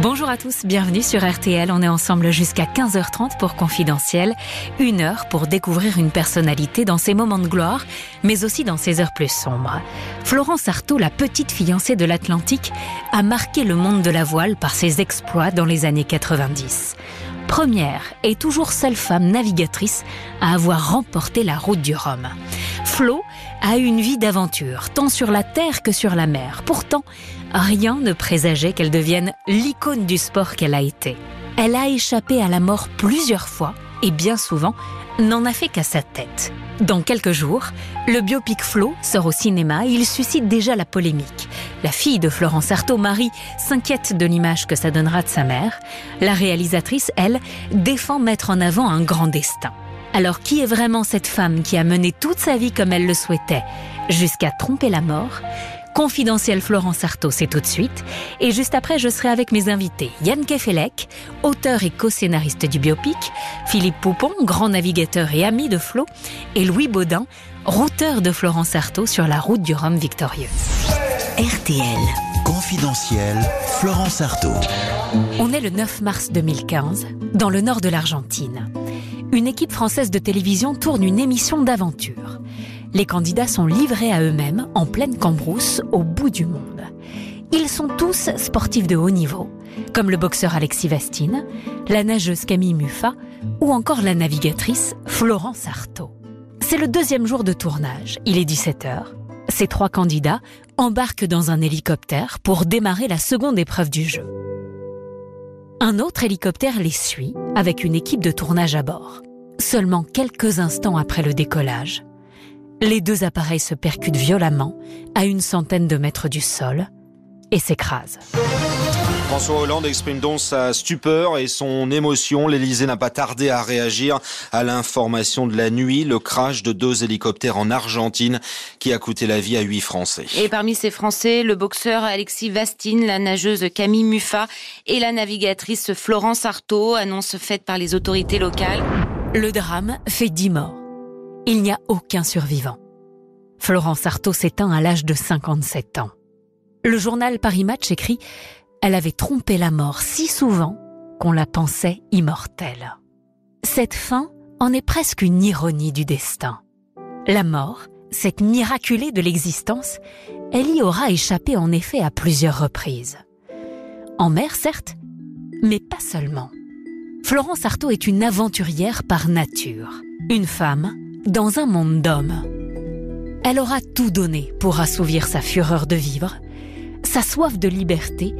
Bonjour à tous, bienvenue sur RTL. On est ensemble jusqu'à 15h30 pour Confidentiel. Une heure pour découvrir une personnalité dans ses moments de gloire, mais aussi dans ses heures plus sombres. Florence Artaud, la petite fiancée de l'Atlantique, a marqué le monde de la voile par ses exploits dans les années 90. Première et toujours seule femme navigatrice à avoir remporté la route du Rhum. Flo a eu une vie d'aventure, tant sur la terre que sur la mer. Pourtant, rien ne présageait qu'elle devienne l'icône du sport qu'elle a été. Elle a échappé à la mort plusieurs fois et bien souvent n'en a fait qu'à sa tête. Dans quelques jours, le biopic Flo sort au cinéma et il suscite déjà la polémique. La fille de Florence Artaud, Marie, s'inquiète de l'image que ça donnera de sa mère. La réalisatrice, elle, défend mettre en avant un grand destin. Alors qui est vraiment cette femme qui a mené toute sa vie comme elle le souhaitait, jusqu'à tromper la mort? Confidentiel Florence Artaud, c'est tout de suite. Et juste après, je serai avec mes invités. Yann Kefelec, auteur et co-scénariste du biopic, Philippe Poupon, grand navigateur et ami de Flo, et Louis Baudin, routeur de Florence Artaud sur la route du Rhum victorieux. RTL. Confidentiel, Florence Artaud. On est le 9 mars 2015, dans le nord de l'Argentine. Une équipe française de télévision tourne une émission d'aventure les candidats sont livrés à eux-mêmes en pleine cambrousse au bout du monde. Ils sont tous sportifs de haut niveau, comme le boxeur Alexis Vastine, la nageuse Camille Muffat ou encore la navigatrice Florence Artaud. C'est le deuxième jour de tournage, il est 17h. Ces trois candidats embarquent dans un hélicoptère pour démarrer la seconde épreuve du jeu. Un autre hélicoptère les suit avec une équipe de tournage à bord. Seulement quelques instants après le décollage, les deux appareils se percutent violemment à une centaine de mètres du sol et s'écrasent. François Hollande exprime donc sa stupeur et son émotion. L'Elysée n'a pas tardé à réagir à l'information de la nuit, le crash de deux hélicoptères en Argentine qui a coûté la vie à huit Français. Et parmi ces Français, le boxeur Alexis Vastine, la nageuse Camille Muffat et la navigatrice Florence Artaud, annonce faite par les autorités locales. Le drame fait dix morts il n'y a aucun survivant. Florence Artaud s'éteint à l'âge de 57 ans. Le journal Paris Match écrit Elle avait trompé la mort si souvent qu'on la pensait immortelle. Cette fin en est presque une ironie du destin. La mort, cette miraculée de l'existence, elle y aura échappé en effet à plusieurs reprises. En mer, certes, mais pas seulement. Florence Artaud est une aventurière par nature, une femme dans un monde d'hommes. Elle aura tout donné pour assouvir sa fureur de vivre, sa soif de liberté,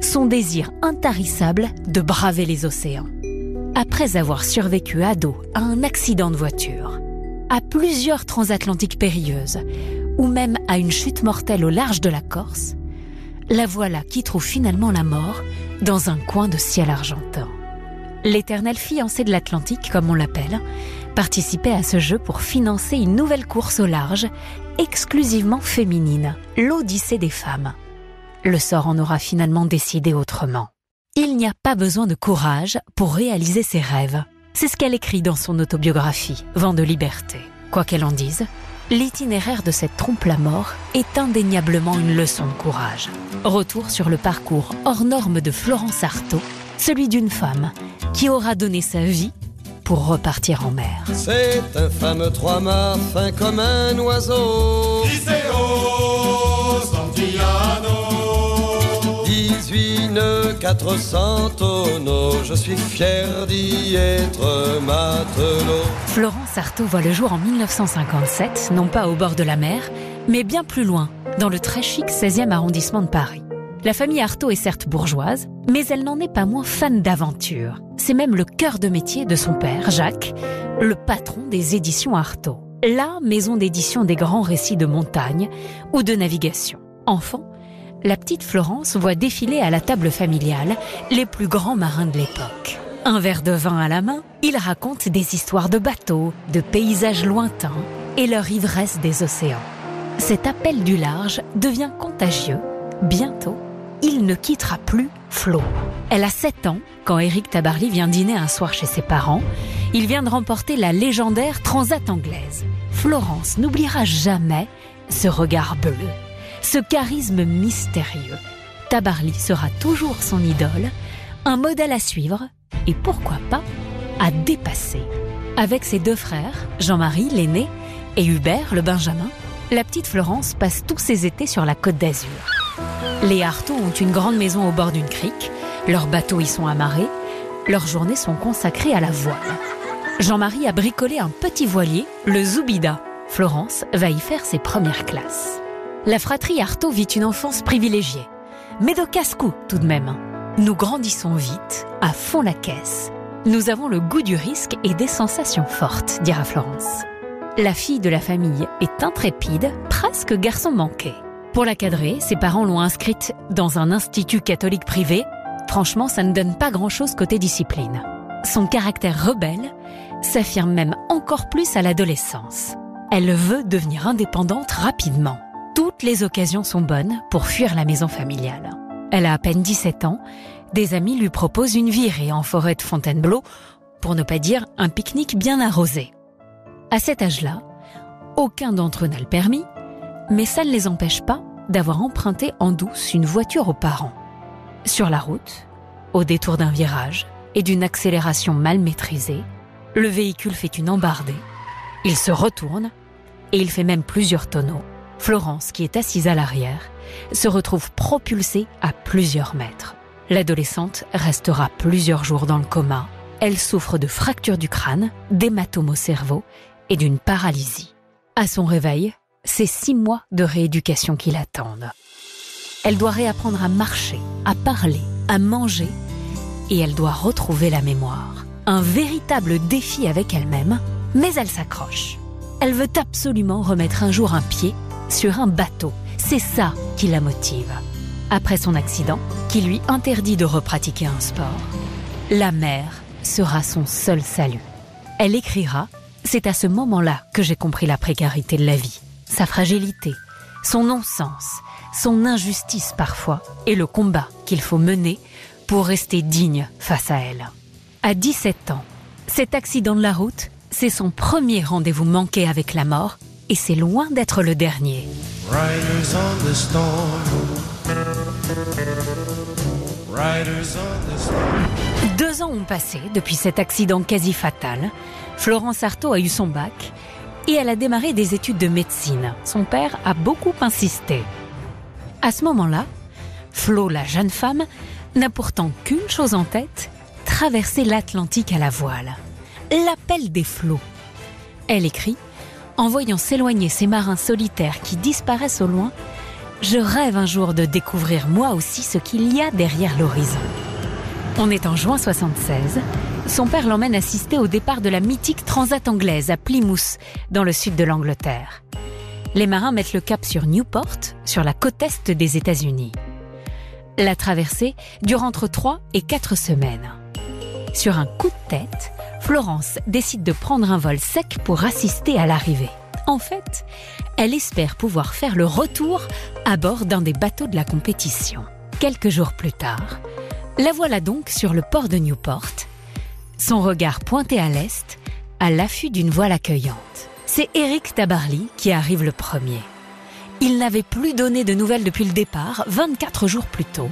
son désir intarissable de braver les océans. Après avoir survécu à dos à un accident de voiture, à plusieurs transatlantiques périlleuses, ou même à une chute mortelle au large de la Corse, la voilà qui trouve finalement la mort dans un coin de ciel argentin. L'éternelle fiancée de l'Atlantique, comme on l'appelle, participait à ce jeu pour financer une nouvelle course au large, exclusivement féminine, l'Odyssée des femmes. Le sort en aura finalement décidé autrement. Il n'y a pas besoin de courage pour réaliser ses rêves. C'est ce qu'elle écrit dans son autobiographie, Vent de liberté. Quoi qu'elle en dise, l'itinéraire de cette trompe-la-mort est indéniablement une leçon de courage. Retour sur le parcours hors norme de Florence Artaud, celui d'une femme qui aura donné sa vie pour repartir en mer. C'est un fameux trois-mâts fin comme un oiseau. 18 nœuds, 400 tonneaux, je suis fier d'y être matelot. Florence Artaud voit le jour en 1957, non pas au bord de la mer, mais bien plus loin, dans le très chic 16e arrondissement de Paris. La famille Artaud est certes bourgeoise, mais elle n'en est pas moins fan d'aventure. C'est même le cœur de métier de son père, Jacques, le patron des éditions Artaud. La maison d'édition des grands récits de montagne ou de navigation. Enfant, la petite Florence voit défiler à la table familiale les plus grands marins de l'époque. Un verre de vin à la main, il raconte des histoires de bateaux, de paysages lointains et leur ivresse des océans. Cet appel du large devient contagieux. Bientôt, il ne quittera plus Flo. Elle a 7 ans quand Eric Tabarly vient dîner un soir chez ses parents. Il vient de remporter la légendaire Transat anglaise. Florence n'oubliera jamais ce regard bleu, ce charisme mystérieux. Tabarly sera toujours son idole, un modèle à suivre et pourquoi pas à dépasser. Avec ses deux frères, Jean-Marie, l'aîné, et Hubert, le Benjamin, la petite Florence passe tous ses étés sur la côte d'Azur. Les Artaud ont une grande maison au bord d'une crique, leurs bateaux y sont amarrés, leurs journées sont consacrées à la voile. Jean-Marie a bricolé un petit voilier, le Zoubida. Florence va y faire ses premières classes. La fratrie Artaud vit une enfance privilégiée, mais de casse-cou tout de même. Nous grandissons vite, à fond la caisse. Nous avons le goût du risque et des sensations fortes, dira Florence. La fille de la famille est intrépide, presque garçon manqué. Pour la cadrer, ses parents l'ont inscrite dans un institut catholique privé. Franchement, ça ne donne pas grand-chose côté discipline. Son caractère rebelle s'affirme même encore plus à l'adolescence. Elle veut devenir indépendante rapidement. Toutes les occasions sont bonnes pour fuir la maison familiale. Elle a à peine 17 ans. Des amis lui proposent une virée en forêt de Fontainebleau, pour ne pas dire un pique-nique bien arrosé. À cet âge-là, aucun d'entre eux n'a le permis, mais ça ne les empêche pas d'avoir emprunté en douce une voiture aux parents. Sur la route, au détour d'un virage et d'une accélération mal maîtrisée, le véhicule fait une embardée. Il se retourne et il fait même plusieurs tonneaux. Florence, qui est assise à l'arrière, se retrouve propulsée à plusieurs mètres. L'adolescente restera plusieurs jours dans le coma. Elle souffre de fractures du crâne, d'hématomes au cerveau et d'une paralysie. À son réveil, c'est six mois de rééducation qui l'attendent. Elle doit réapprendre à marcher, à parler, à manger, et elle doit retrouver la mémoire. Un véritable défi avec elle-même, mais elle s'accroche. Elle veut absolument remettre un jour un pied sur un bateau. C'est ça qui la motive. Après son accident, qui lui interdit de repratiquer un sport, la mer sera son seul salut. Elle écrira C'est à ce moment-là que j'ai compris la précarité de la vie sa fragilité, son non-sens, son injustice parfois, et le combat qu'il faut mener pour rester digne face à elle. À 17 ans, cet accident de la route, c'est son premier rendez-vous manqué avec la mort, et c'est loin d'être le dernier. Deux ans ont passé depuis cet accident quasi fatal. Florence Artaud a eu son bac et elle a démarré des études de médecine. Son père a beaucoup insisté. À ce moment-là, Flo, la jeune femme, n'a pourtant qu'une chose en tête, traverser l'Atlantique à la voile. L'appel des flots. Elle écrit En voyant s'éloigner ces marins solitaires qui disparaissent au loin, je rêve un jour de découvrir moi aussi ce qu'il y a derrière l'horizon. On est en juin 76 son père l'emmène assister au départ de la mythique Transat anglaise à Plymouth, dans le sud de l'Angleterre. Les marins mettent le cap sur Newport, sur la côte est des États-Unis. La traversée dure entre 3 et 4 semaines. Sur un coup de tête, Florence décide de prendre un vol sec pour assister à l'arrivée. En fait, elle espère pouvoir faire le retour à bord d'un des bateaux de la compétition. Quelques jours plus tard, la voilà donc sur le port de Newport, son regard pointé à l'est, à l'affût d'une voile accueillante. C'est Eric Tabarly qui arrive le premier. Il n'avait plus donné de nouvelles depuis le départ, 24 jours plus tôt.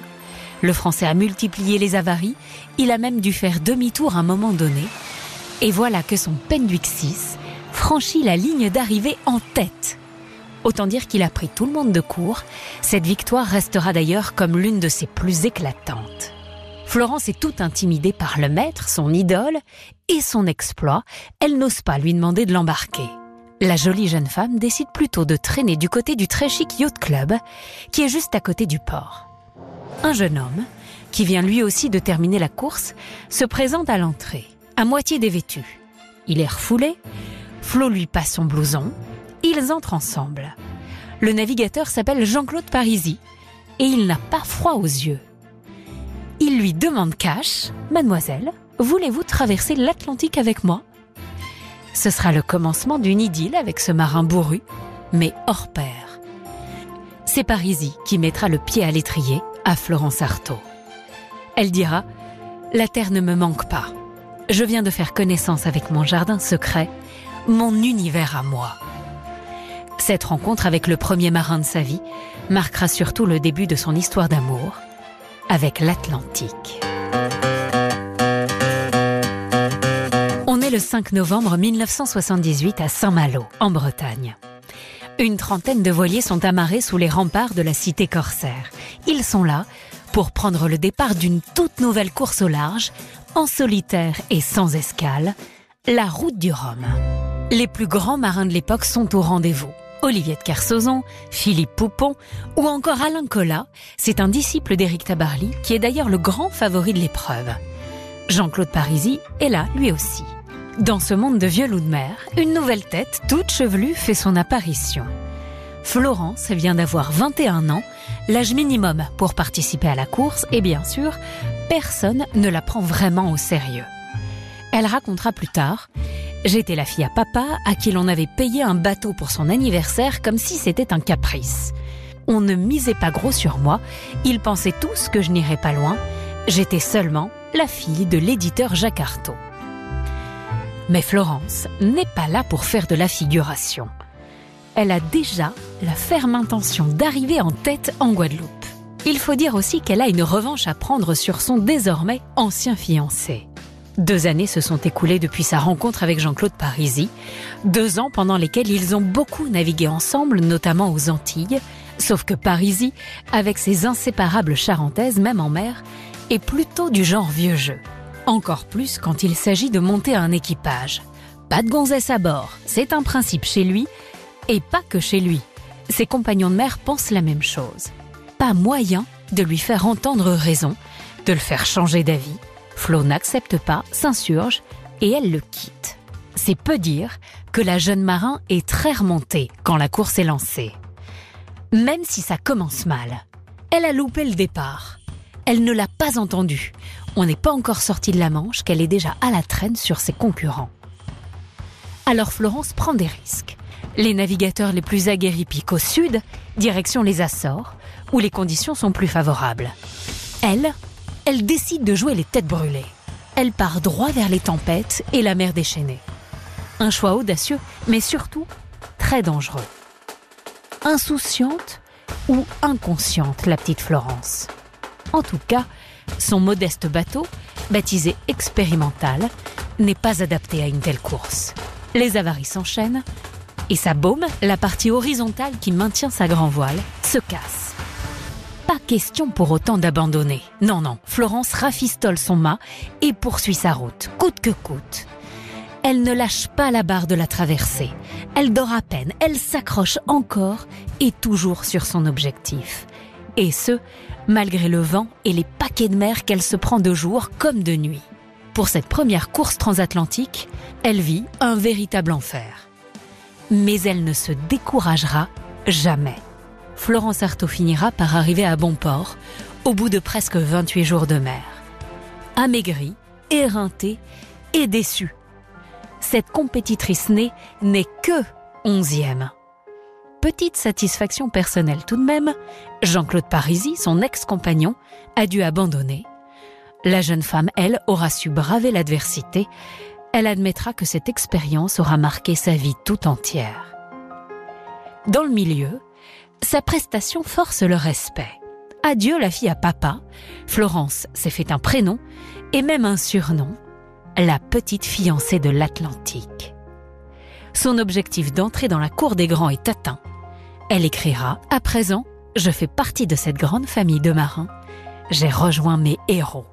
Le Français a multiplié les avaries, il a même dû faire demi-tour à un moment donné. Et voilà que son Penduic 6 franchit la ligne d'arrivée en tête. Autant dire qu'il a pris tout le monde de court. Cette victoire restera d'ailleurs comme l'une de ses plus éclatantes. Florence est toute intimidée par le maître, son idole, et son exploit. Elle n'ose pas lui demander de l'embarquer. La jolie jeune femme décide plutôt de traîner du côté du très chic Yacht Club, qui est juste à côté du port. Un jeune homme, qui vient lui aussi de terminer la course, se présente à l'entrée, à moitié dévêtu. Il est refoulé, Flo lui passe son blouson, ils entrent ensemble. Le navigateur s'appelle Jean-Claude Parisi, et il n'a pas froid aux yeux. Il lui demande cash, Mademoiselle, voulez-vous traverser l'Atlantique avec moi? Ce sera le commencement d'une idylle avec ce marin bourru, mais hors pair. C'est Parisie qui mettra le pied à l'étrier à Florence Artaud. Elle dira La terre ne me manque pas. Je viens de faire connaissance avec mon jardin secret, mon univers à moi. Cette rencontre avec le premier marin de sa vie marquera surtout le début de son histoire d'amour avec l'Atlantique. On est le 5 novembre 1978 à Saint-Malo, en Bretagne. Une trentaine de voiliers sont amarrés sous les remparts de la cité corsaire. Ils sont là pour prendre le départ d'une toute nouvelle course au large, en solitaire et sans escale, la route du Rhum. Les plus grands marins de l'époque sont au rendez-vous. Olivier de Kersauzon, Philippe Poupon ou encore Alain Collat, c'est un disciple d'Éric Tabarly qui est d'ailleurs le grand favori de l'épreuve. Jean-Claude Parisi est là, lui aussi. Dans ce monde de vieux loups de mer, une nouvelle tête, toute chevelue, fait son apparition. Florence vient d'avoir 21 ans, l'âge minimum pour participer à la course, et bien sûr, personne ne la prend vraiment au sérieux. Elle racontera plus tard J'étais la fille à papa à qui l'on avait payé un bateau pour son anniversaire comme si c'était un caprice. On ne misait pas gros sur moi, ils pensaient tous que je n'irais pas loin, j'étais seulement la fille de l'éditeur Jacques. Mais Florence n'est pas là pour faire de la figuration. Elle a déjà la ferme intention d'arriver en tête en Guadeloupe. Il faut dire aussi qu'elle a une revanche à prendre sur son désormais ancien fiancé. Deux années se sont écoulées depuis sa rencontre avec Jean-Claude Parisi, deux ans pendant lesquels ils ont beaucoup navigué ensemble, notamment aux Antilles, sauf que Parisi, avec ses inséparables charentaises, même en mer, est plutôt du genre vieux jeu. Encore plus quand il s'agit de monter un équipage. Pas de gonzesse à bord, c'est un principe chez lui, et pas que chez lui. Ses compagnons de mer pensent la même chose. Pas moyen de lui faire entendre raison, de le faire changer d'avis. Flo n'accepte pas, s'insurge, et elle le quitte. C'est peu dire que la jeune marin est très remontée quand la course est lancée. Même si ça commence mal, elle a loupé le départ. Elle ne l'a pas entendu. On n'est pas encore sorti de la Manche qu'elle est déjà à la traîne sur ses concurrents. Alors Florence prend des risques. Les navigateurs les plus aguerris piquent au sud, direction les Açores, où les conditions sont plus favorables. Elle, elle décide de jouer les têtes brûlées. Elle part droit vers les tempêtes et la mer déchaînée. Un choix audacieux, mais surtout très dangereux. Insouciante ou inconsciente, la petite Florence. En tout cas, son modeste bateau, baptisé expérimental, n'est pas adapté à une telle course. Les avaries s'enchaînent et sa baume, la partie horizontale qui maintient sa grand voile, se casse. Pas question pour autant d'abandonner. Non, non, Florence rafistole son mât et poursuit sa route, coûte que coûte. Elle ne lâche pas la barre de la traversée. Elle dort à peine, elle s'accroche encore et toujours sur son objectif. Et ce, malgré le vent et les paquets de mer qu'elle se prend de jour comme de nuit. Pour cette première course transatlantique, elle vit un véritable enfer. Mais elle ne se découragera jamais. Florence Artaud finira par arriver à bon port au bout de presque 28 jours de mer. Amaigrie, éreintée et déçue. Cette compétitrice née n'est que onzième petite satisfaction personnelle tout de même, Jean-Claude Parisi, son ex-compagnon, a dû abandonner. La jeune femme, elle, aura su braver l'adversité. Elle admettra que cette expérience aura marqué sa vie tout entière. Dans le milieu, sa prestation force le respect. Adieu la fille à papa. Florence s'est fait un prénom et même un surnom, la petite fiancée de l'Atlantique. Son objectif d'entrer dans la cour des grands est atteint. Elle écrira À présent, je fais partie de cette grande famille de marins. J'ai rejoint mes héros.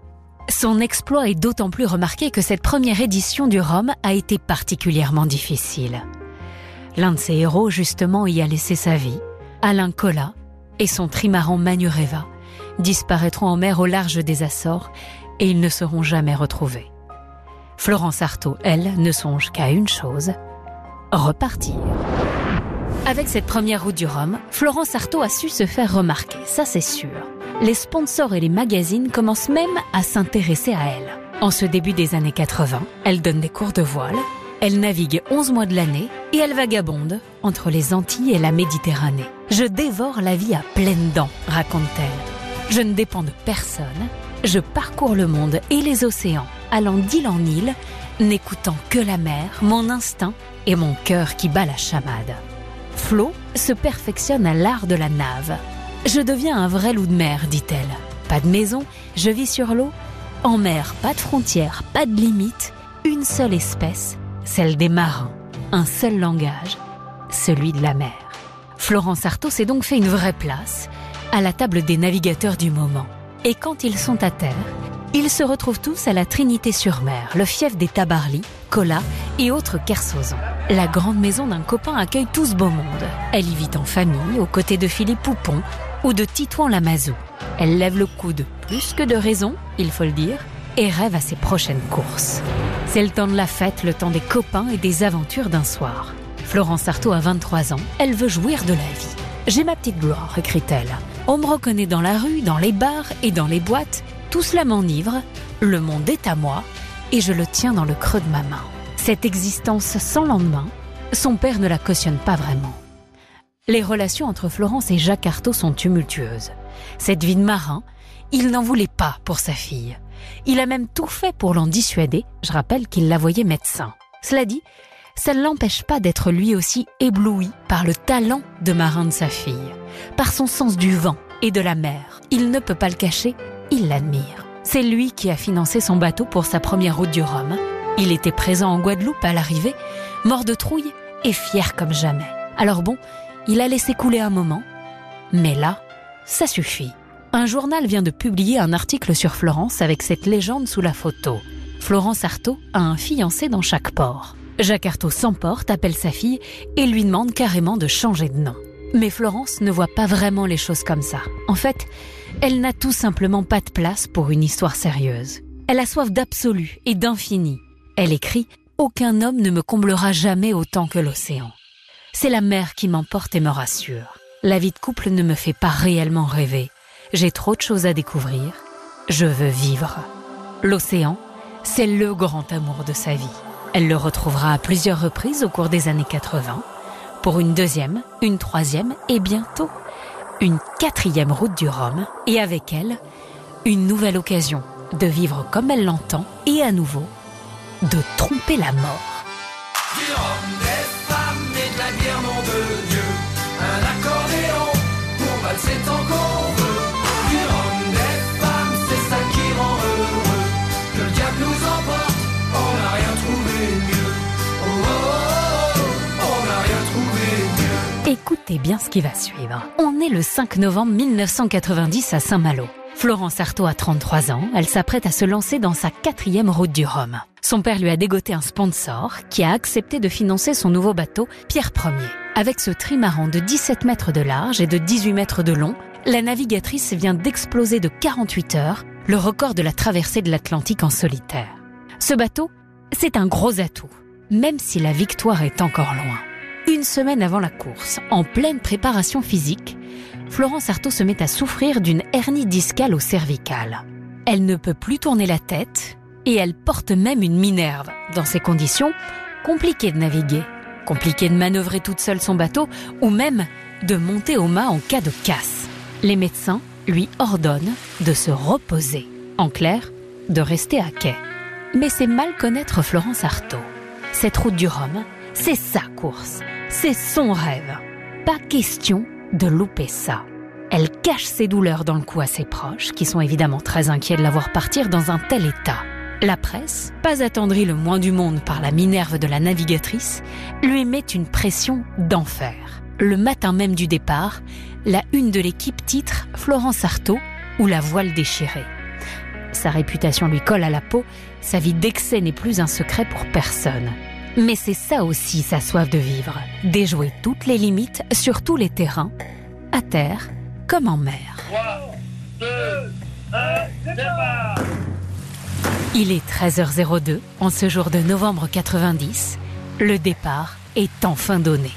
Son exploit est d'autant plus remarqué que cette première édition du Rhum a été particulièrement difficile. L'un de ses héros, justement, y a laissé sa vie. Alain Collat et son trimaran Manureva disparaîtront en mer au large des Açores et ils ne seront jamais retrouvés. Florence Artaud, elle, ne songe qu'à une chose repartir. Avec cette première route du Rhum, Florence Artaud a su se faire remarquer, ça c'est sûr. Les sponsors et les magazines commencent même à s'intéresser à elle. En ce début des années 80, elle donne des cours de voile, elle navigue 11 mois de l'année et elle vagabonde entre les Antilles et la Méditerranée. Je dévore la vie à pleines dents, raconte-t-elle. Je ne dépends de personne, je parcours le monde et les océans, allant d'île en île, n'écoutant que la mer, mon instinct et mon cœur qui bat la chamade. Flo se perfectionne à l'art de la nave. Je deviens un vrai loup de mer, dit-elle. Pas de maison, je vis sur l'eau. En mer, pas de frontières, pas de limites, une seule espèce, celle des marins. Un seul langage, celui de la mer. Florence Artaud s'est donc fait une vraie place à la table des navigateurs du moment. Et quand ils sont à terre, ils se retrouvent tous à la Trinité-sur-Mer, le fief des Tabarly, Colas et autres Kersozons. La grande maison d'un copain accueille tout ce beau monde. Elle y vit en famille, aux côtés de Philippe Poupon ou de Titouan Lamazou. Elle lève le coude, plus que de raison, il faut le dire, et rêve à ses prochaines courses. C'est le temps de la fête, le temps des copains et des aventures d'un soir. Florence Artaud a 23 ans, elle veut jouir de la vie. J'ai ma petite gloire, écrit-elle. On me reconnaît dans la rue, dans les bars et dans les boîtes. Tout cela m'enivre, le monde est à moi, et je le tiens dans le creux de ma main. Cette existence sans lendemain, son père ne la cautionne pas vraiment. Les relations entre Florence et Jacques Artaud sont tumultueuses. Cette vie de marin, il n'en voulait pas pour sa fille. Il a même tout fait pour l'en dissuader, je rappelle qu'il la voyait médecin. Cela dit, ça ne l'empêche pas d'être lui aussi ébloui par le talent de marin de sa fille, par son sens du vent et de la mer. Il ne peut pas le cacher, il l'admire. C'est lui qui a financé son bateau pour sa première route du Rhum. Il était présent en Guadeloupe à l'arrivée, mort de trouille et fier comme jamais. Alors bon, il a laissé couler un moment, mais là, ça suffit. Un journal vient de publier un article sur Florence avec cette légende sous la photo. Florence Artaud a un fiancé dans chaque port. Jacques Artaud s'emporte, appelle sa fille et lui demande carrément de changer de nom. Mais Florence ne voit pas vraiment les choses comme ça. En fait, elle n'a tout simplement pas de place pour une histoire sérieuse. Elle a soif d'absolu et d'infini. Elle écrit Aucun homme ne me comblera jamais autant que l'océan. C'est la mer qui m'emporte et me rassure. La vie de couple ne me fait pas réellement rêver. J'ai trop de choses à découvrir. Je veux vivre. L'océan, c'est le grand amour de sa vie. Elle le retrouvera à plusieurs reprises au cours des années 80 pour une deuxième, une troisième et bientôt une quatrième route du Rhum et avec elle une nouvelle occasion de vivre comme elle l'entend et à nouveau de tromper la mort. Écoutez bien ce qui va suivre. On est le 5 novembre 1990 à Saint-Malo. Florence Artaud a 33 ans, elle s'apprête à se lancer dans sa quatrième route du Rhum. Son père lui a dégoté un sponsor qui a accepté de financer son nouveau bateau, Pierre Ier. Avec ce trimaran de 17 mètres de large et de 18 mètres de long, la navigatrice vient d'exploser de 48 heures le record de la traversée de l'Atlantique en solitaire. Ce bateau, c'est un gros atout, même si la victoire est encore loin. Semaine avant la course, en pleine préparation physique, Florence Artaud se met à souffrir d'une hernie discale au cervical. Elle ne peut plus tourner la tête et elle porte même une minerve. Dans ces conditions, compliqué de naviguer, compliqué de manœuvrer toute seule son bateau ou même de monter au mât en cas de casse. Les médecins lui ordonnent de se reposer. En clair, de rester à quai. Mais c'est mal connaître Florence Artaud. Cette route du Rhum, c'est sa course, c'est son rêve. Pas question de louper ça. Elle cache ses douleurs dans le cou à ses proches, qui sont évidemment très inquiets de la voir partir dans un tel état. La presse, pas attendrie le moins du monde par la minerve de la navigatrice, lui met une pression d'enfer. Le matin même du départ, la une de l'équipe titre Florence Artaud ou la voile déchirée. Sa réputation lui colle à la peau, sa vie d'excès n'est plus un secret pour personne. Mais c'est ça aussi sa soif de vivre, déjouer toutes les limites sur tous les terrains, à terre comme en mer. 3, 2, 1, départ Il est 13h02 en ce jour de novembre 90. Le départ est enfin donné.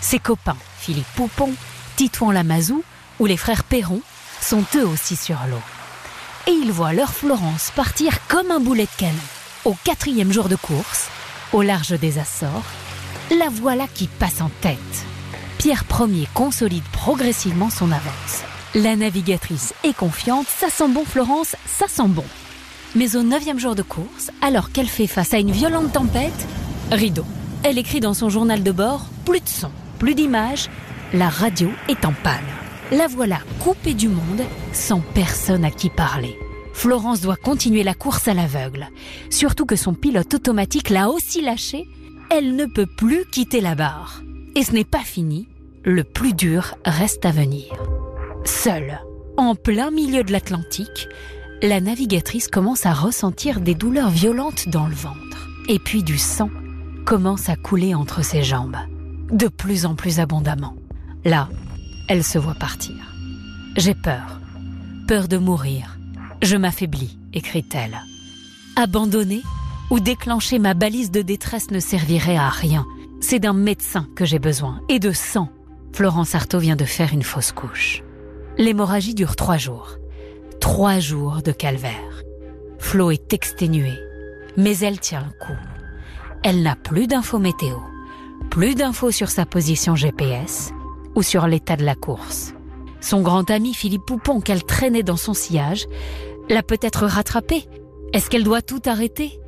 Ses copains, Philippe Poupon, Titouan Lamazou ou les frères Perron, sont eux aussi sur l'eau. Et ils voient leur Florence partir comme un boulet de canon. Au quatrième jour de course, au large des Açores, la voilà qui passe en tête. Pierre Ier consolide progressivement son avance. La navigatrice est confiante, ça sent bon Florence, ça sent bon. Mais au neuvième jour de course, alors qu'elle fait face à une violente tempête, rideau. Elle écrit dans son journal de bord plus de son, plus d'images, la radio est en panne. La voilà coupée du monde, sans personne à qui parler. Florence doit continuer la course à l'aveugle. Surtout que son pilote automatique l'a aussi lâché. Elle ne peut plus quitter la barre. Et ce n'est pas fini. Le plus dur reste à venir. Seule, en plein milieu de l'Atlantique, la navigatrice commence à ressentir des douleurs violentes dans le ventre. Et puis du sang commence à couler entre ses jambes, de plus en plus abondamment. Là, elle se voit partir. J'ai peur. Peur de mourir. Je m'affaiblis, écrit-elle. Abandonner ou déclencher ma balise de détresse ne servirait à rien. C'est d'un médecin que j'ai besoin et de sang. Florence Artaud vient de faire une fausse couche. L'hémorragie dure trois jours. Trois jours de calvaire. Flo est exténuée, mais elle tient le coup. Elle n'a plus d'infos météo, plus d'infos sur sa position GPS ou sur l'état de la course. Son grand ami Philippe Poupon, qu'elle traînait dans son sillage, l'a peut-être rattrapée. Est-ce qu'elle doit tout arrêter?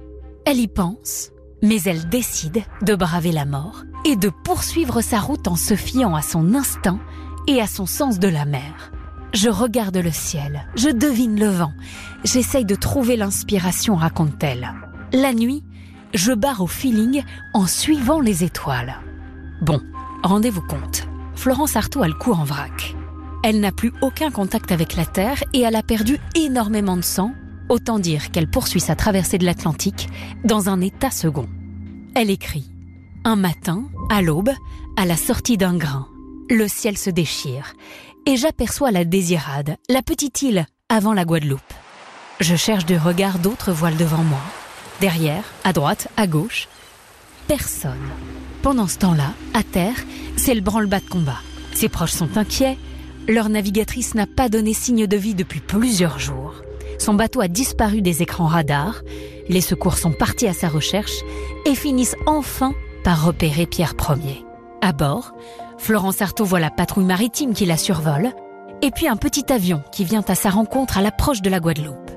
Elle y pense, mais elle décide de braver la mort et de poursuivre sa route en se fiant à son instinct et à son sens de la mer. Je regarde le ciel, je devine le vent, j'essaye de trouver l'inspiration, raconte-t-elle. La nuit, je barre au feeling en suivant les étoiles. Bon, rendez-vous compte, Florence Artaud a le coup en vrac. Elle n'a plus aucun contact avec la Terre et elle a perdu énormément de sang, autant dire qu'elle poursuit sa traversée de l'Atlantique dans un état second. Elle écrit Un matin, à l'aube, à la sortie d'un grain, le ciel se déchire et j'aperçois la Désirade, la petite île avant la Guadeloupe. Je cherche du regard d'autres voiles devant moi. Derrière, à droite, à gauche. Personne. Pendant ce temps-là, à terre, c'est le branle-bas de combat. Ses proches sont inquiets. Leur navigatrice n'a pas donné signe de vie depuis plusieurs jours. Son bateau a disparu des écrans radars. Les secours sont partis à sa recherche et finissent enfin par repérer Pierre Ier. À bord, Florence Artaud voit la patrouille maritime qui la survole, et puis un petit avion qui vient à sa rencontre à l'approche de la Guadeloupe.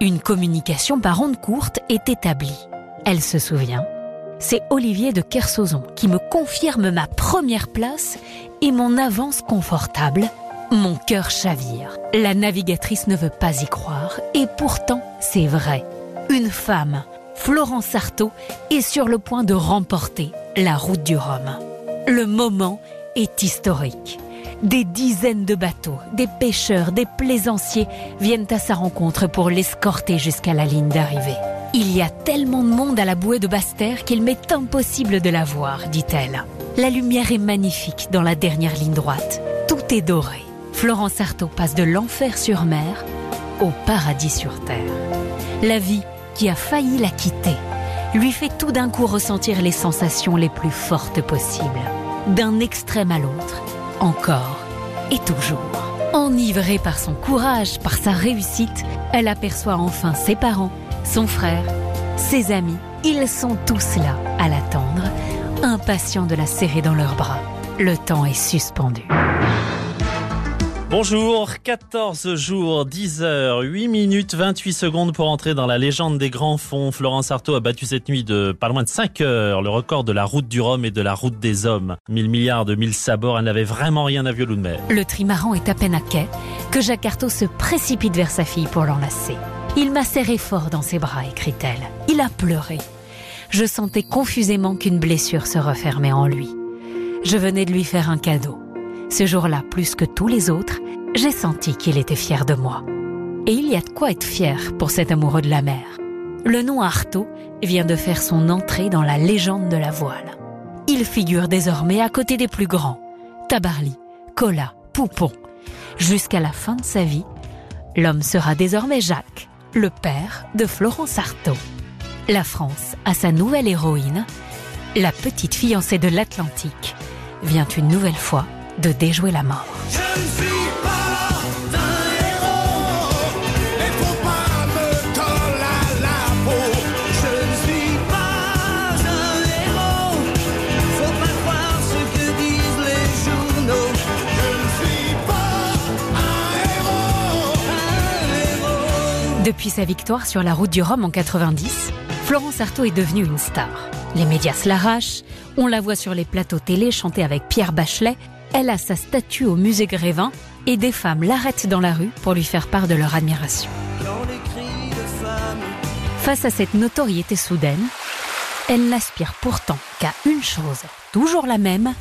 Une communication par onde courte est établie. Elle se souvient. C'est Olivier de Kersozon qui me confirme ma première place et mon avance confortable. Mon cœur chavire. La navigatrice ne veut pas y croire, et pourtant c'est vrai. Une femme, Florence Artaud, est sur le point de remporter la route du Rhum. Le moment est historique. Des dizaines de bateaux, des pêcheurs, des plaisanciers viennent à sa rencontre pour l'escorter jusqu'à la ligne d'arrivée. Il y a tellement de monde à la bouée de Basse-Terre qu'il m'est impossible de la voir, dit-elle. La lumière est magnifique dans la dernière ligne droite. Tout est doré. Florence Artaud passe de l'enfer sur mer au paradis sur terre. La vie qui a failli la quitter lui fait tout d'un coup ressentir les sensations les plus fortes possibles d'un extrême à l'autre, encore et toujours. Enivrée par son courage, par sa réussite, elle aperçoit enfin ses parents, son frère, ses amis. Ils sont tous là à l'attendre, impatients de la serrer dans leurs bras. Le temps est suspendu. Bonjour, 14 jours, 10 heures, 8 minutes, 28 secondes pour entrer dans la légende des grands fonds. Florence Artaud a battu cette nuit de pas loin de 5 heures le record de la route du Rhum et de la route des hommes. 1000 milliards de mille sabords, elle n'avait vraiment rien à violon de mer. Le trimaran est à peine à quai que Jacques Artaud se précipite vers sa fille pour l'enlacer. Il m'a serré fort dans ses bras, écrit-elle. Il a pleuré. Je sentais confusément qu'une blessure se refermait en lui. Je venais de lui faire un cadeau. Ce jour-là, plus que tous les autres, j'ai senti qu'il était fier de moi. Et il y a de quoi être fier pour cet amoureux de la mer. Le nom Artaud vient de faire son entrée dans la légende de la voile. Il figure désormais à côté des plus grands, Tabarly, Cola, Poupon. Jusqu'à la fin de sa vie, l'homme sera désormais Jacques, le père de Florence Artaud. La France a sa nouvelle héroïne, la petite fiancée de l'Atlantique, vient une nouvelle fois de déjouer la mort. Depuis sa victoire sur la route du Rhum en 90, Florence Artaud est devenue une star. Les médias se l'arrachent, on la voit sur les plateaux télé chanter avec Pierre Bachelet, Elle a sa statue au musée Grévin et des femmes l'arrêtent dans la rue pour lui faire part de leur admiration. Face à cette notoriété soudaine, elle n'aspire pourtant qu'à une chose, toujours la même,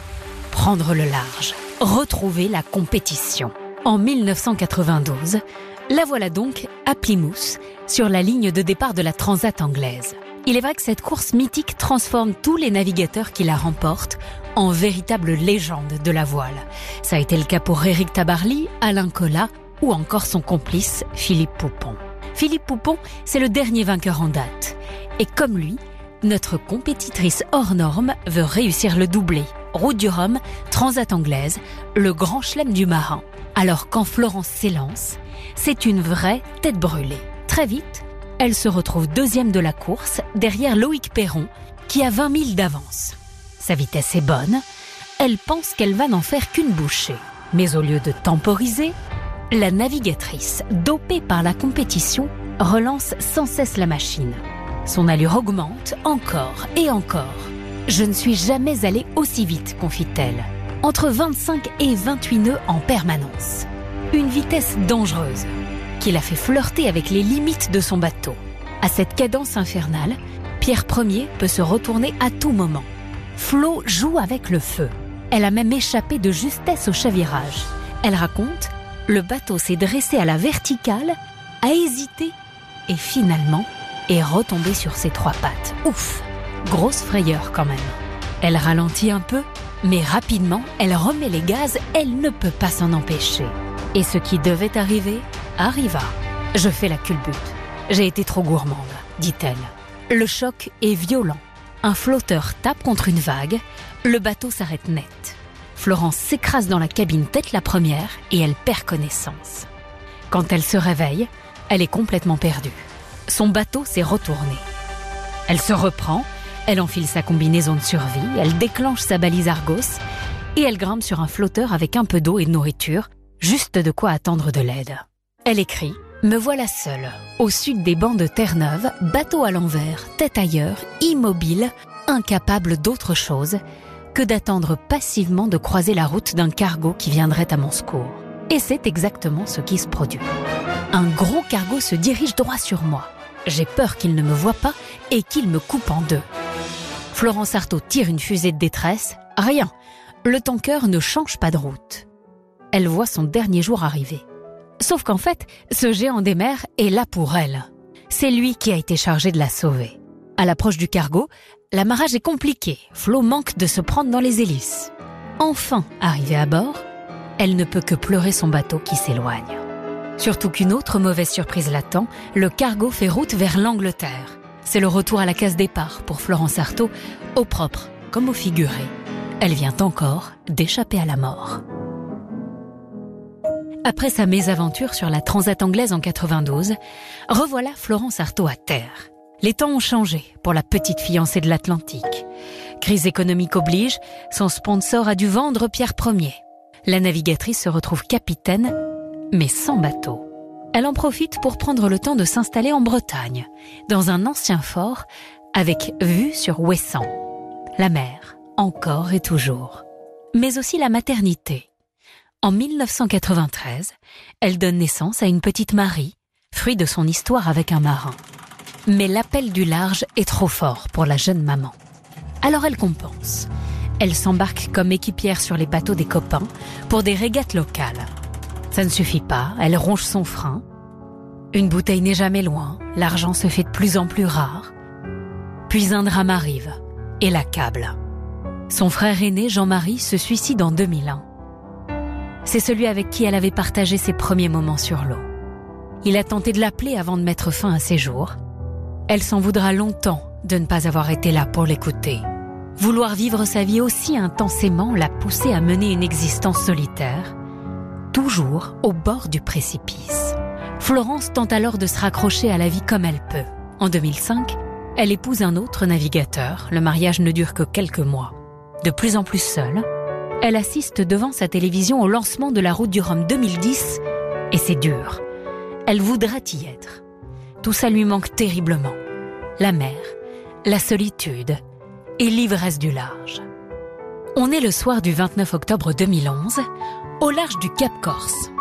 prendre le large, retrouver la compétition. En 1992, la voilà donc à Plymouth, sur la ligne de départ de la Transat anglaise. Il est vrai que cette course mythique transforme tous les navigateurs qui la remportent en véritables légendes de la voile. Ça a été le cas pour Éric Tabarly, Alain Collat ou encore son complice Philippe Poupon. Philippe Poupon, c'est le dernier vainqueur en date. Et comme lui, notre compétitrice hors norme veut réussir le doublé. Route du Rhum, Transat anglaise, le grand chelem du marin. Alors quand Florence s'élance, c'est une vraie tête brûlée. Très vite, elle se retrouve deuxième de la course, derrière Loïc Perron, qui a 20 000 d'avance. Sa vitesse est bonne, elle pense qu'elle va n'en faire qu'une bouchée. Mais au lieu de temporiser, la navigatrice, dopée par la compétition, relance sans cesse la machine. Son allure augmente encore et encore. Je ne suis jamais allée aussi vite, confie-t-elle. Entre 25 et 28 nœuds en permanence. Une vitesse dangereuse qui l'a fait flirter avec les limites de son bateau. À cette cadence infernale, Pierre Ier peut se retourner à tout moment. Flo joue avec le feu. Elle a même échappé de justesse au chavirage. Elle raconte le bateau s'est dressé à la verticale, a hésité et finalement est retombé sur ses trois pattes. Ouf Grosse frayeur quand même. Elle ralentit un peu, mais rapidement, elle remet les gaz, elle ne peut pas s'en empêcher. Et ce qui devait arriver, arriva. Je fais la culbute. J'ai été trop gourmande, dit-elle. Le choc est violent. Un flotteur tape contre une vague, le bateau s'arrête net. Florence s'écrase dans la cabine tête la première et elle perd connaissance. Quand elle se réveille, elle est complètement perdue. Son bateau s'est retourné. Elle se reprend, elle enfile sa combinaison de survie, elle déclenche sa balise Argos et elle grimpe sur un flotteur avec un peu d'eau et de nourriture, juste de quoi attendre de l'aide. Elle écrit Me voilà seule, au sud des bancs de Terre-Neuve, bateau à l'envers, tête ailleurs, immobile, incapable d'autre chose que d'attendre passivement de croiser la route d'un cargo qui viendrait à mon secours. Et c'est exactement ce qui se produit. Un gros cargo se dirige droit sur moi. J'ai peur qu'il ne me voie pas et qu'il me coupe en deux. Florence Artaud tire une fusée de détresse. Rien. Le tanker ne change pas de route. Elle voit son dernier jour arriver. Sauf qu'en fait, ce géant des mers est là pour elle. C'est lui qui a été chargé de la sauver. À l'approche du cargo, L'amarrage est compliqué. Flo manque de se prendre dans les hélices. Enfin arrivée à bord, elle ne peut que pleurer son bateau qui s'éloigne. Surtout qu'une autre mauvaise surprise l'attend, le cargo fait route vers l'Angleterre. C'est le retour à la case départ pour Florence Artaud, au propre comme au figuré. Elle vient encore d'échapper à la mort. Après sa mésaventure sur la Transat anglaise en 92, revoilà Florence Artaud à terre. Les temps ont changé pour la petite fiancée de l'Atlantique. Crise économique oblige, son sponsor a dû vendre Pierre Ier. La navigatrice se retrouve capitaine, mais sans bateau. Elle en profite pour prendre le temps de s'installer en Bretagne, dans un ancien fort, avec vue sur Ouessant. La mer, encore et toujours. Mais aussi la maternité. En 1993, elle donne naissance à une petite Marie, fruit de son histoire avec un marin. Mais l'appel du large est trop fort pour la jeune maman. Alors elle compense. Elle s'embarque comme équipière sur les bateaux des copains pour des régates locales. Ça ne suffit pas, elle ronge son frein. Une bouteille n'est jamais loin, l'argent se fait de plus en plus rare. Puis un drame arrive et l'accable. Son frère aîné, Jean-Marie, se suicide en 2001. C'est celui avec qui elle avait partagé ses premiers moments sur l'eau. Il a tenté de l'appeler avant de mettre fin à ses jours. Elle s'en voudra longtemps de ne pas avoir été là pour l'écouter. Vouloir vivre sa vie aussi intensément l'a poussée à mener une existence solitaire, toujours au bord du précipice. Florence tente alors de se raccrocher à la vie comme elle peut. En 2005, elle épouse un autre navigateur, le mariage ne dure que quelques mois. De plus en plus seule, elle assiste devant sa télévision au lancement de la route du Rhum 2010 et c'est dur. Elle voudrait y être. Tout ça lui manque terriblement. La mer, la solitude et l'ivresse du large. On est le soir du 29 octobre 2011, au large du Cap Corse.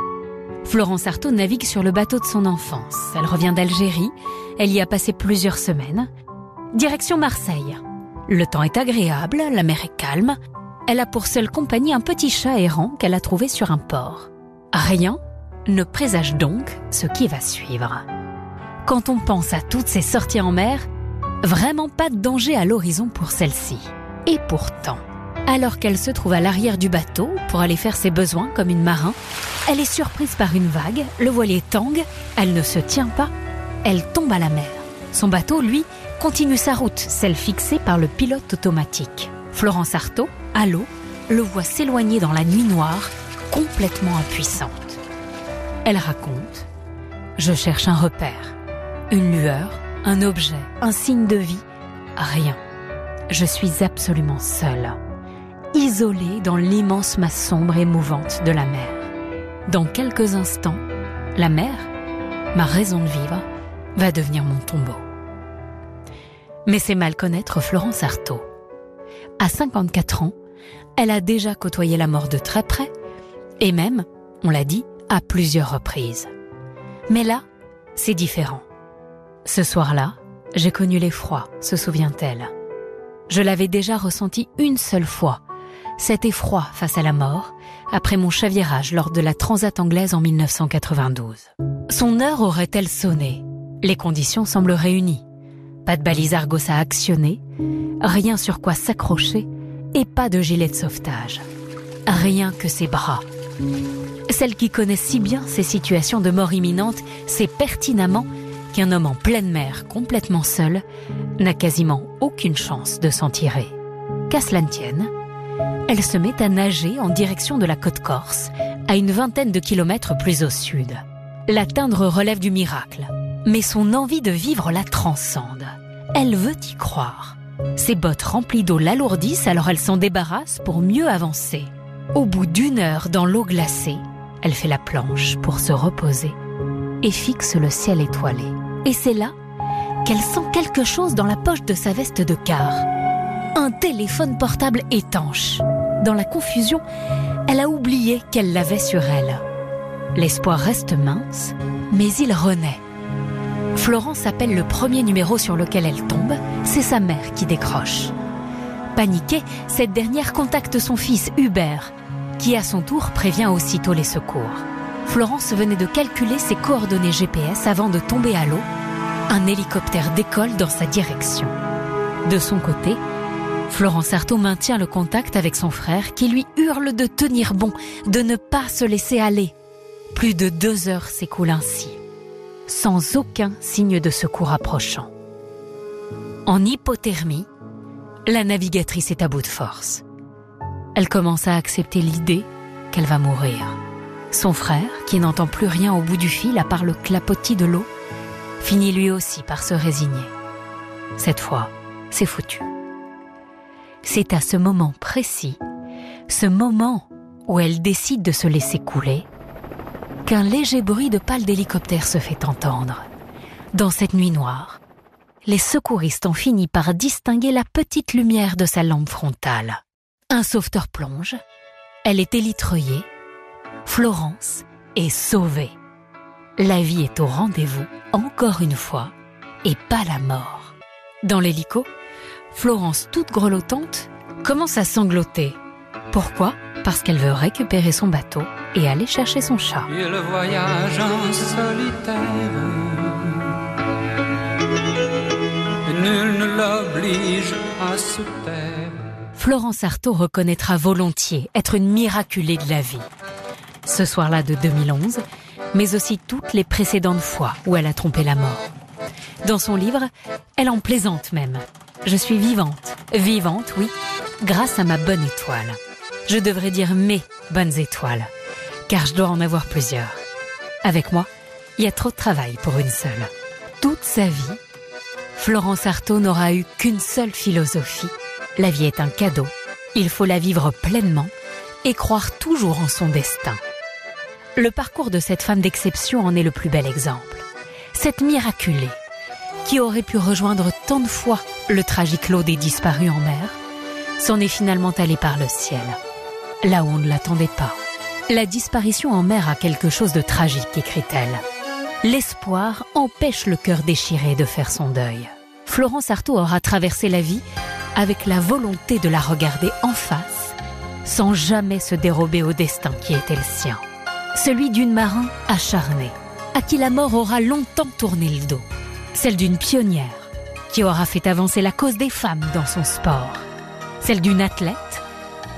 Florence Artaud navigue sur le bateau de son enfance. Elle revient d'Algérie, elle y a passé plusieurs semaines. Direction Marseille. Le temps est agréable, la mer est calme. Elle a pour seule compagnie un petit chat errant qu'elle a trouvé sur un port. Rien ne présage donc ce qui va suivre. Quand on pense à toutes ces sorties en mer, vraiment pas de danger à l'horizon pour celle-ci. Et pourtant, alors qu'elle se trouve à l'arrière du bateau pour aller faire ses besoins comme une marin, elle est surprise par une vague, le voilier tangue, elle ne se tient pas, elle tombe à la mer. Son bateau, lui, continue sa route, celle fixée par le pilote automatique. Florence Artaud, à l'eau, le voit s'éloigner dans la nuit noire, complètement impuissante. Elle raconte Je cherche un repère, une lueur, un objet, un signe de vie, rien. Je suis absolument seule, isolée dans l'immense masse sombre et mouvante de la mer. Dans quelques instants, la mer, ma raison de vivre, va devenir mon tombeau. Mais c'est mal connaître Florence Artaud. À 54 ans, elle a déjà côtoyé la mort de très près, et même, on l'a dit, à plusieurs reprises. Mais là, c'est différent. Ce soir-là, j'ai connu l'effroi, se souvient-elle. Je l'avais déjà ressenti une seule fois, cet effroi face à la mort, après mon chavirage lors de la Transat anglaise en 1992. Son heure aurait-elle sonné? Les conditions semblent réunies. Pas de balise Argos à actionner, rien sur quoi s'accrocher et pas de gilet de sauvetage. Rien que ses bras. Celle qui connaît si bien ces situations de mort imminente sait pertinemment qu'un homme en pleine mer, complètement seul, n'a quasiment aucune chance de s'en tirer. Qu'à cela ne tienne, elle se met à nager en direction de la côte corse, à une vingtaine de kilomètres plus au sud. L'atteindre relève du miracle, mais son envie de vivre la transcende. Elle veut y croire. Ses bottes remplies d'eau l'alourdissent alors elle s'en débarrasse pour mieux avancer. Au bout d'une heure dans l'eau glacée, elle fait la planche pour se reposer et fixe le ciel étoilé. Et c'est là qu'elle sent quelque chose dans la poche de sa veste de quart. Un téléphone portable étanche. Dans la confusion, elle a oublié qu'elle l'avait sur elle. L'espoir reste mince, mais il renaît. Florence appelle le premier numéro sur lequel elle tombe, c'est sa mère qui décroche. Paniquée, cette dernière contacte son fils Hubert, qui à son tour prévient aussitôt les secours. Florence venait de calculer ses coordonnées GPS avant de tomber à l'eau. Un hélicoptère décolle dans sa direction. De son côté, Florence Artaud maintient le contact avec son frère qui lui hurle de tenir bon, de ne pas se laisser aller. Plus de deux heures s'écoulent ainsi, sans aucun signe de secours approchant. En hypothermie, la navigatrice est à bout de force. Elle commence à accepter l'idée qu'elle va mourir. Son frère, qui n'entend plus rien au bout du fil à part le clapotis de l'eau, finit lui aussi par se résigner. Cette fois, c'est foutu. C'est à ce moment précis, ce moment où elle décide de se laisser couler, qu'un léger bruit de pales d'hélicoptère se fait entendre. Dans cette nuit noire, les secouristes ont fini par distinguer la petite lumière de sa lampe frontale. Un sauveteur plonge, elle est élitreillée, Florence est sauvée. La vie est au rendez-vous, encore une fois, et pas la mort. Dans l'hélico, Florence, toute grelottante, commence à sangloter. Pourquoi? Parce qu'elle veut récupérer son bateau et aller chercher son chat. Et le voyage en solitaire. Et nul ne l'oblige à se taire. Florence Artaud reconnaîtra volontiers être une miraculée de la vie. Ce soir-là de 2011, mais aussi toutes les précédentes fois où elle a trompé la mort. Dans son livre, elle en plaisante même. Je suis vivante, vivante, oui, grâce à ma bonne étoile. Je devrais dire mes bonnes étoiles, car je dois en avoir plusieurs. Avec moi, il y a trop de travail pour une seule. Toute sa vie, Florence Artaud n'aura eu qu'une seule philosophie. La vie est un cadeau. Il faut la vivre pleinement et croire toujours en son destin. Le parcours de cette femme d'exception en est le plus bel exemple. Cette miraculée, qui aurait pu rejoindre tant de fois le tragique lot des disparus en mer, s'en est finalement allée par le ciel, là où on ne l'attendait pas. La disparition en mer a quelque chose de tragique, écrit-elle. L'espoir empêche le cœur déchiré de faire son deuil. Florence Artaud aura traversé la vie avec la volonté de la regarder en face, sans jamais se dérober au destin qui était le sien. Celui d'une marin acharnée, à qui la mort aura longtemps tourné le dos. Celle d'une pionnière, qui aura fait avancer la cause des femmes dans son sport. Celle d'une athlète,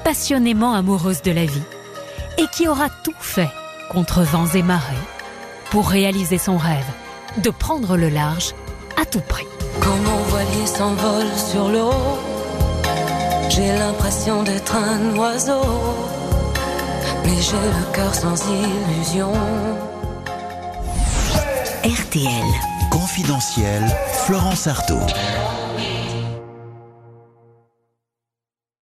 passionnément amoureuse de la vie, et qui aura tout fait, contre vents et marées, pour réaliser son rêve de prendre le large à tout prix. Quand mon voilier s'envole sur l'eau, j'ai l'impression d'être un oiseau, mais j'ai le cœur sans illusion. RTL. Confidentiel, Florence Artaud.